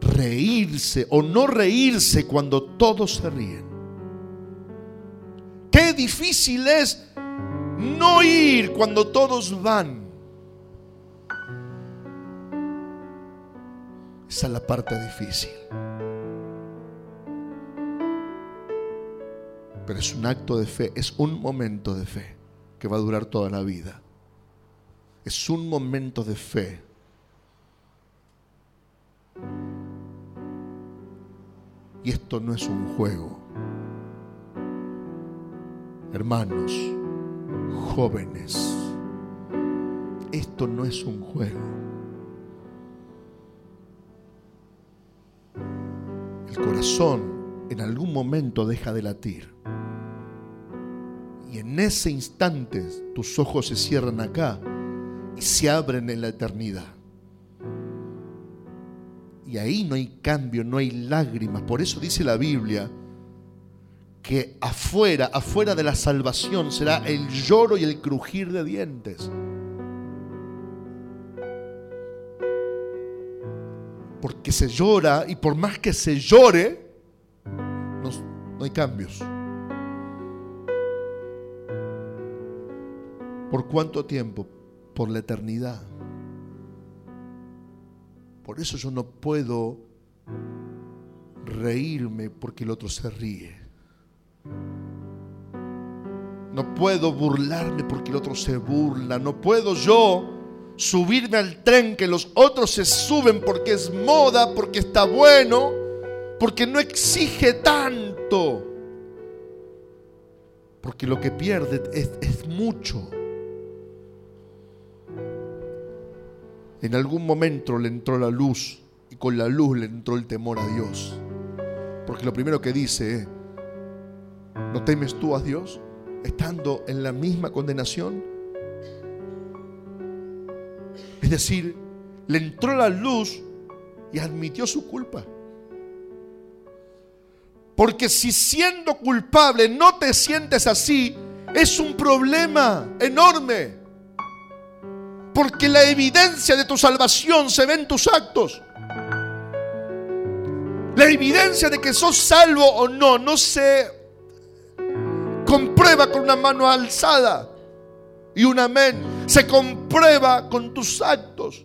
S1: reírse o no reírse cuando todos se ríen. Qué difícil es no ir cuando todos van. Esa es la parte difícil. Pero es un acto de fe, es un momento de fe que va a durar toda la vida. Es un momento de fe. Y esto no es un juego hermanos, jóvenes, esto no es un juego. El corazón en algún momento deja de latir. En ese instante tus ojos se cierran acá y se abren en la eternidad. Y ahí no hay cambio, no hay lágrimas. Por eso dice la Biblia que afuera, afuera de la salvación será el lloro y el crujir de dientes. Porque se llora y por más que se llore, no hay cambios. ¿Por cuánto tiempo? Por la eternidad. Por eso yo no puedo reírme porque el otro se ríe. No puedo burlarme porque el otro se burla. No puedo yo subirme al tren que los otros se suben porque es moda, porque está bueno, porque no exige tanto. Porque lo que pierde es, es mucho. En algún momento le entró la luz y con la luz le entró el temor a Dios. Porque lo primero que dice ¿No temes tú a Dios estando en la misma condenación? Es decir, le entró la luz y admitió su culpa. Porque si siendo culpable no te sientes así, es un problema enorme. Porque la evidencia de tu salvación se ve en tus actos. La evidencia de que sos salvo o no, no se comprueba con una mano alzada y un amén. Se comprueba con tus actos.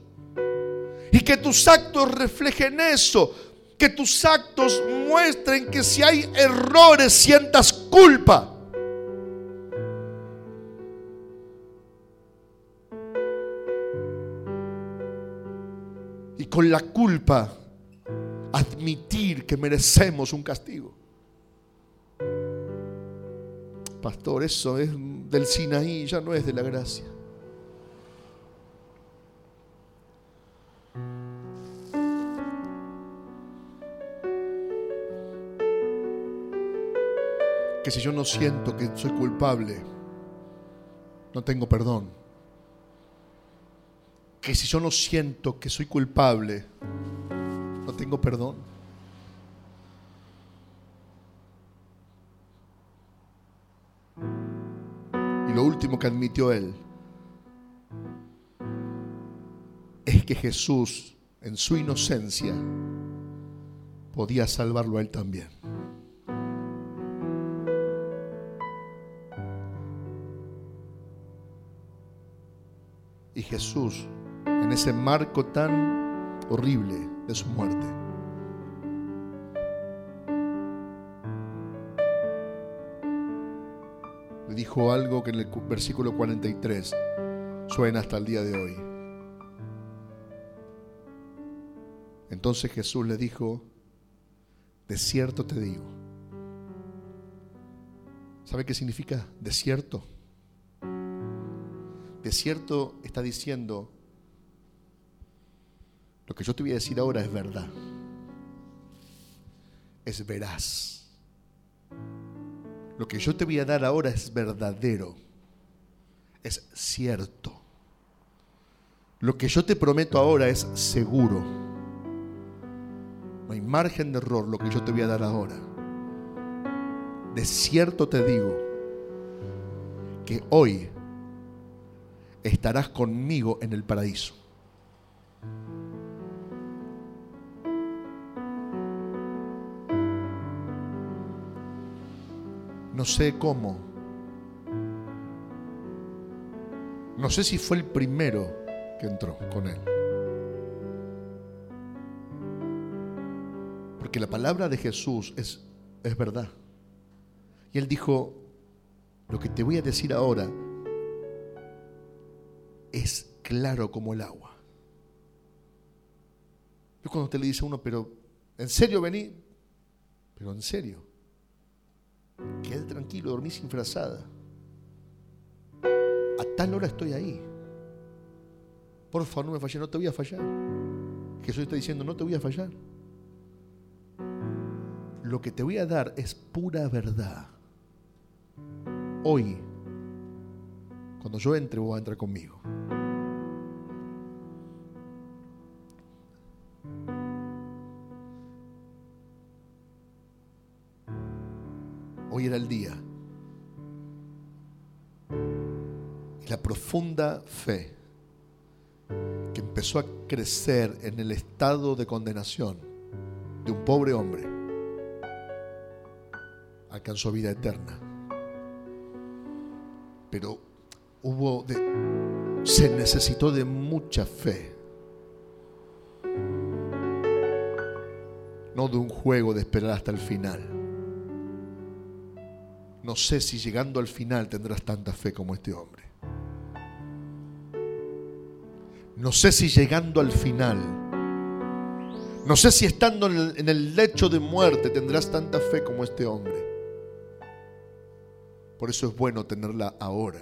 S1: Y que tus actos reflejen eso. Que tus actos muestren que si hay errores sientas culpa. Y con la culpa admitir que merecemos un castigo. Pastor, eso es del Sinaí, ya no es de la gracia. Que si yo no siento que soy culpable, no tengo perdón. Que si yo no siento que soy culpable, no tengo perdón. Y lo último que admitió él es que Jesús, en su inocencia, podía salvarlo a él también. Y Jesús, en ese marco tan horrible, de su muerte. Le dijo algo que en el versículo 43 suena hasta el día de hoy. Entonces Jesús le dijo, de cierto te digo. ¿Sabe qué significa desierto? Desierto está diciendo, lo que yo te voy a decir ahora es verdad. Es veraz. Lo que yo te voy a dar ahora es verdadero. Es cierto. Lo que yo te prometo ahora es seguro. No hay margen de error lo que yo te voy a dar ahora. De cierto te digo que hoy estarás conmigo en el paraíso. No sé cómo. No sé si fue el primero que entró con él. Porque la palabra de Jesús es, es verdad. Y él dijo, lo que te voy a decir ahora es claro como el agua. Yo cuando usted le dice a uno, pero ¿en serio vení? Pero en serio. Quédate tranquilo, dormí sin frazada. A tal hora estoy ahí. Por favor, no me falles, no te voy a fallar. Jesús está diciendo, no te voy a fallar. Lo que te voy a dar es pura verdad. Hoy, cuando yo entre, vos vas a entrar conmigo. Era el día. Y la profunda fe que empezó a crecer en el estado de condenación de un pobre hombre alcanzó vida eterna. Pero hubo de, se necesitó de mucha fe. No de un juego de esperar hasta el final. No sé si llegando al final tendrás tanta fe como este hombre. No sé si llegando al final, no sé si estando en el, lecho de muerte tendrás tanta fe como este hombre. Por eso es bueno tenerla ahora,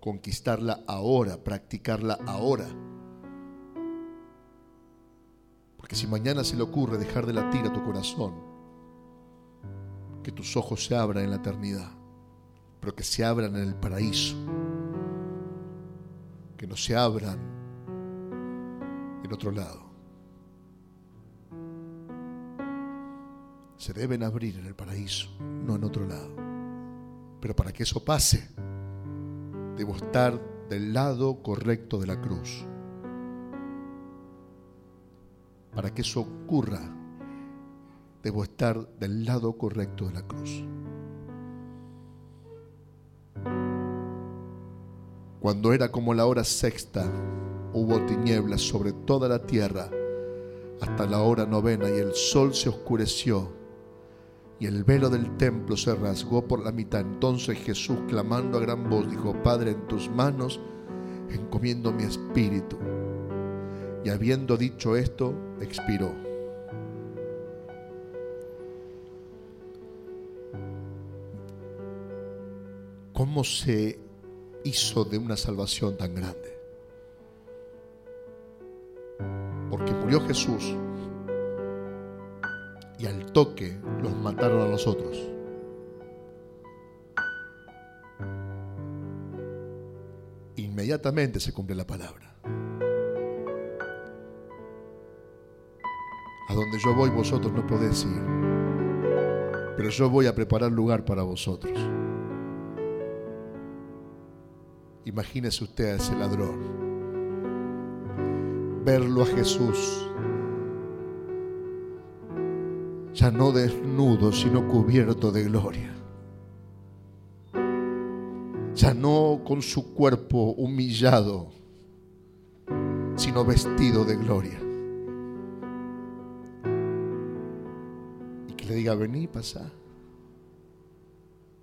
S1: conquistarla ahora, practicarla ahora. Porque si mañana se le ocurre dejar de latir a tu corazón, que tus ojos se abran en la eternidad, pero que se abran en el paraíso, que no se abran en otro lado. Se deben abrir en el paraíso, no en otro lado. Pero para que eso pase, debo estar del lado correcto de la cruz. Para que eso ocurra, debo estar del lado correcto de la cruz. Cuando era como la hora sexta, hubo tinieblas sobre toda la tierra hasta la hora novena y el sol se oscureció y el velo del templo se rasgó por la mitad. Entonces Jesús, clamando a gran voz, dijo, Padre, en tus manos encomiendo mi espíritu. Y habiendo dicho esto, expiró. ¿Cómo se hizo de una salvación tan grande? Porque murió Jesús y al toque los mataron a los otros. Inmediatamente se cumple la palabra. A donde yo voy vosotros no podéis ir, pero yo voy a preparar lugar para vosotros. Imagínese usted a ese ladrón, verlo a Jesús ya no desnudo, sino cubierto de gloria. Ya no con su cuerpo humillado, sino vestido de gloria. Y que le diga, vení, pasa.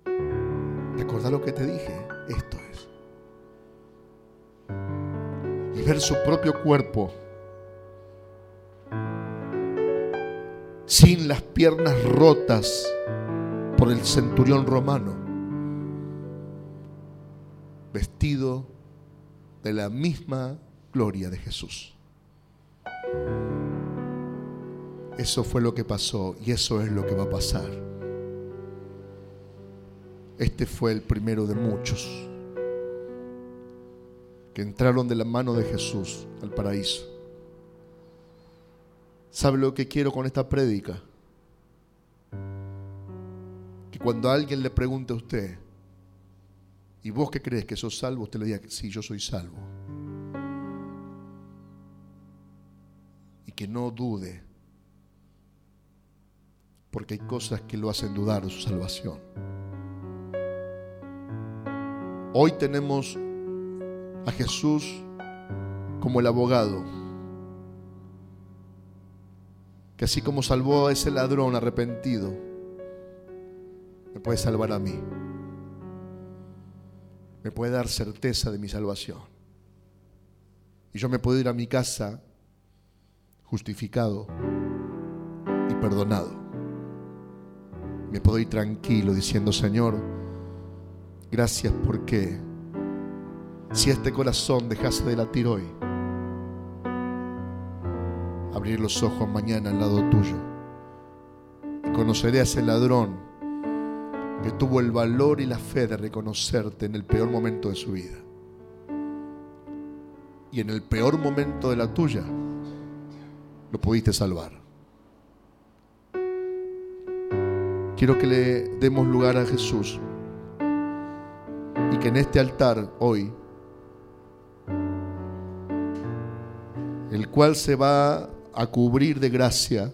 S1: ¿Te acordás lo que te dije? Esto es. Ver su propio cuerpo sin las piernas rotas por el centurión romano, vestido de la misma gloria de Jesús. Eso fue lo que pasó y eso es lo que va a pasar. Este fue el primero de muchos que entraron de la mano de Jesús al paraíso. ¿Sabe lo que quiero con esta prédica? Que cuando alguien le pregunte a usted, ¿y vos qué crees que sos salvo? Usted le diga, sí, yo soy salvo. Y que no dude, porque hay cosas que lo hacen dudar de su salvación. Hoy tenemos a Jesús como el abogado que así como salvó a ese ladrón arrepentido, me puede salvar a mí. Me puede dar certeza de mi salvación. Y yo me puedo ir a mi casa justificado y perdonado. Me puedo ir tranquilo diciendo, Señor, gracias porque si este corazón dejase de latir hoy, abrir los ojos mañana al lado tuyo. Y conoceré a ese ladrón que tuvo el valor y la fe de reconocerte en el peor momento de su vida. Y en el peor momento de la tuya, lo pudiste salvar. Quiero que le demos lugar a Jesús y que en este altar hoy, el cual se va a cubrir de gracia.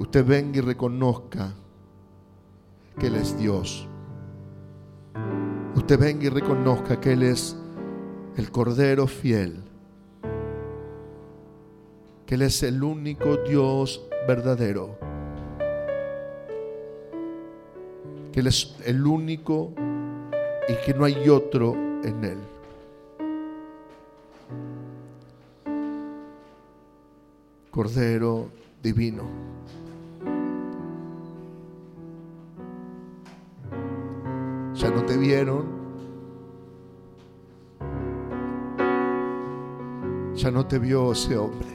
S1: Usted venga y reconozca que Él es Dios. Usted venga y reconozca que Él es el Cordero fiel. Que Él es el único Dios verdadero. Que Él es el único y que no hay otro en Él. Cordero divino. Ya no te vieron. Ya no te vio ese hombre.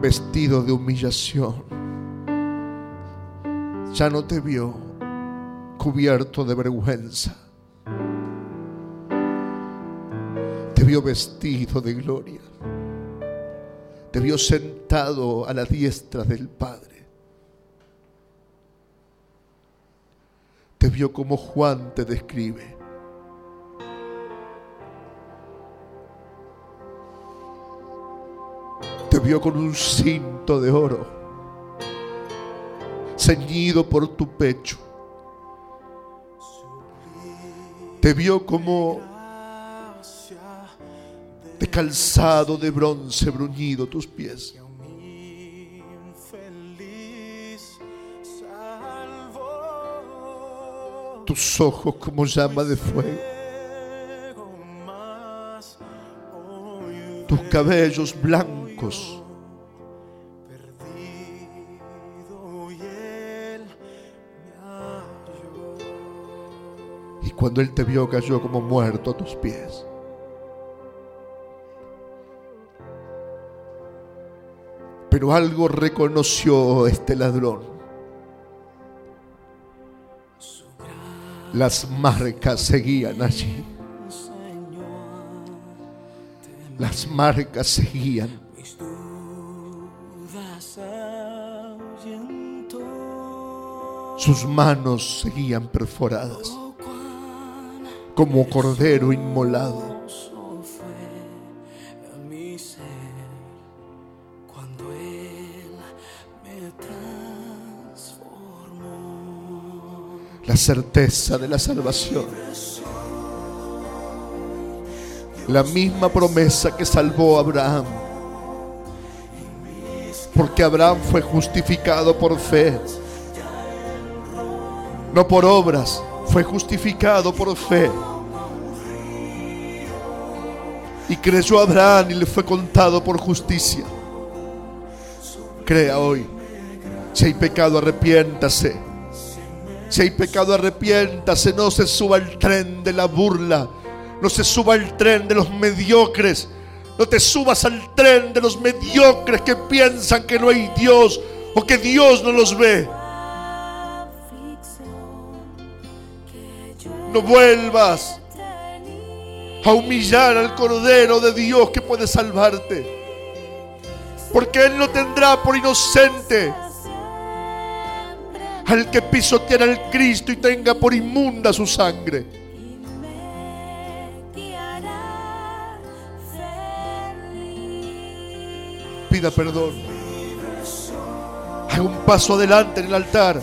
S1: Vestido de humillación. Ya no te vio cubierto de vergüenza. Te vio vestido de gloria te vio sentado a la diestra del Padre. Te vio como Juan te describe. Te vio con un cinto de oro, ceñido por tu pecho. Te vio como de calzado de bronce bruñido tus pies. tus ojos como llama de fuego. Tus cabellos blancos. Cuando él te vio cayó como muerto a tus pies. Pero algo reconoció este ladrón. Las marcas seguían allí. Las marcas seguían. Sus manos seguían perforadas como cordero inmolado. la certeza de la salvación. La misma promesa que salvó a Abraham. Porque Abraham fue justificado por fe. No por obras, fue justificado por fe. Y creyó Abraham y le fue contado por justicia. Crea hoy. Si hay pecado, arrepiéntase. Si hay pecado, arrepiéntase. No se suba al tren de la burla. No se suba al tren de los mediocres. No te subas al tren de los mediocres que piensan que no hay Dios o que Dios no los ve. No vuelvas a humillar al Cordero de Dios que puede salvarte. Porque Él no tendrá por inocente al que pisoteara al Cristo y tenga por inmunda su sangre. Pida perdón. Haga un paso adelante en el altar.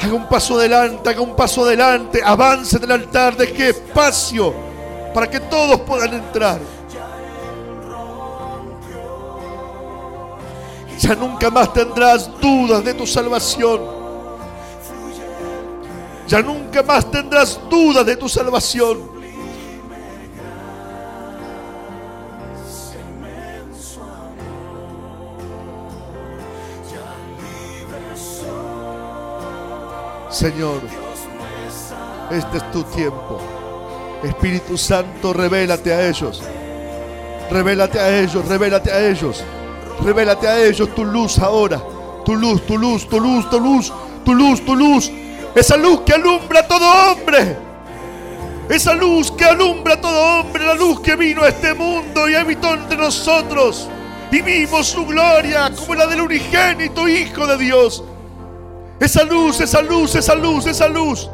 S1: Haga un paso adelante, haga un paso adelante. Avance del altar, deje espacio para que todos puedan entrar. Ya nunca más tendrás dudas de tu salvación. Ya nunca más tendrás dudas de tu salvación. Señor, este es tu tiempo. Espíritu Santo, revélate a ellos. Revélate a ellos, revélate a ellos. Revélate a ellos tu luz ahora. Tu luz, tu luz, tu luz, tu luz, tu luz, tu luz. Esa luz que alumbra a todo hombre. Esa luz que alumbra a todo hombre. La luz que vino a este mundo y habitó entre nosotros. Y vimos su gloria como la del unigénito Hijo de Dios. Esa luz, esa luz, esa luz, esa luz.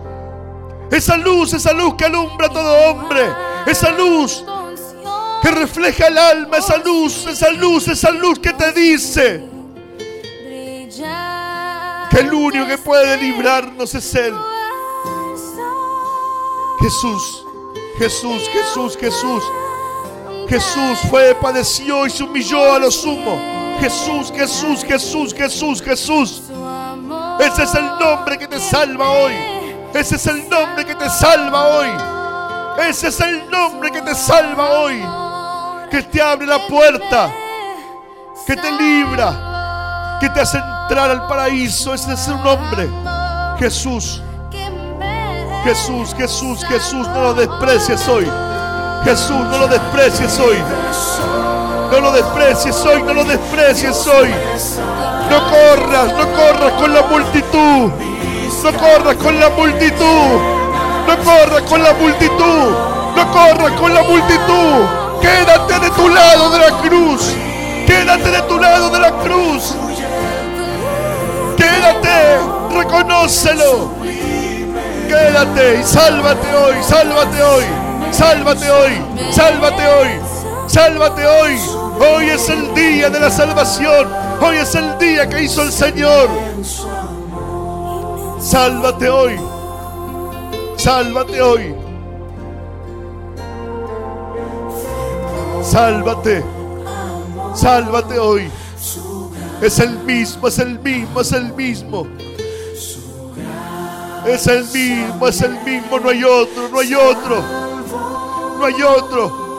S1: Esa luz, esa luz que alumbra a todo hombre. Esa luz que refleja el alma. Esa luz, esa luz, esa luz que te dice que el único que puede librarnos es Él. Jesús, Jesús, Jesús, Jesús. Jesús fue, padeció y se humilló a lo sumo. Jesús, Jesús, Jesús, Jesús, Jesús. Ese es el nombre que te salva hoy. Ese es el nombre que te salva hoy. Ese es el nombre que te salva hoy. Que te abre la puerta. Que te libra. Que te hace al paraíso. Ese es su nombre. Jesús. Jesús, Jesús, Jesús, no lo desprecies hoy. Jesús, no lo desprecies hoy. No lo desprecies hoy, no lo desprecies hoy. No corras, no corras con la multitud. No corras con la multitud. No corras con la multitud. No corras con la multitud. Quédate de tu lado de la cruz. Quédate de tu lado de la cruz. Quédate, reconócelo. Quédate y sálvate hoy, sálvate hoy, sálvate hoy, sálvate hoy, sálvate hoy. Hoy es el día de la salvación. Hoy es el día que hizo el Señor. Sálvate hoy. Sálvate hoy. Sálvate. Sálvate hoy. Es el mismo, es el mismo, es el mismo. Es el mismo, es el mismo, no hay otro, no hay otro. No hay otro.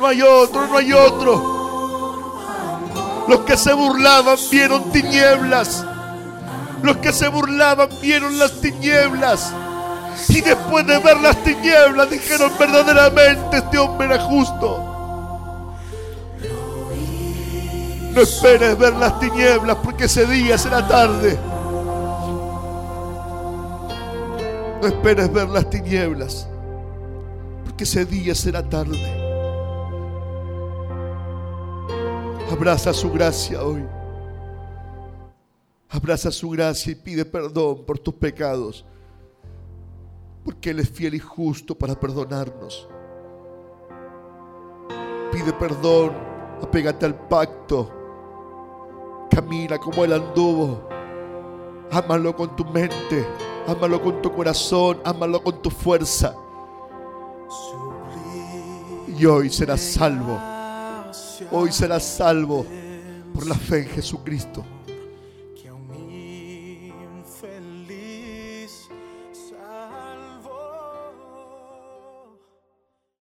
S1: No hay otro, no hay otro. Los que se burlaban vieron tinieblas. Los que se burlaban vieron las tinieblas. Y después de ver las tinieblas dijeron verdaderamente este hombre era justo. No esperes ver las tinieblas porque ese día será tarde. No esperes ver las tinieblas porque ese día será tarde. Abraza su gracia hoy. Abraza su gracia y pide perdón por tus pecados. Porque Él es fiel y justo para perdonarnos. Pide perdón, apégate al pacto. Camina como Él anduvo. Ámalo con tu mente, ámalo con tu corazón, ámalo con tu fuerza. Y hoy serás salvo. Hoy serás salvo por la fe en Jesucristo.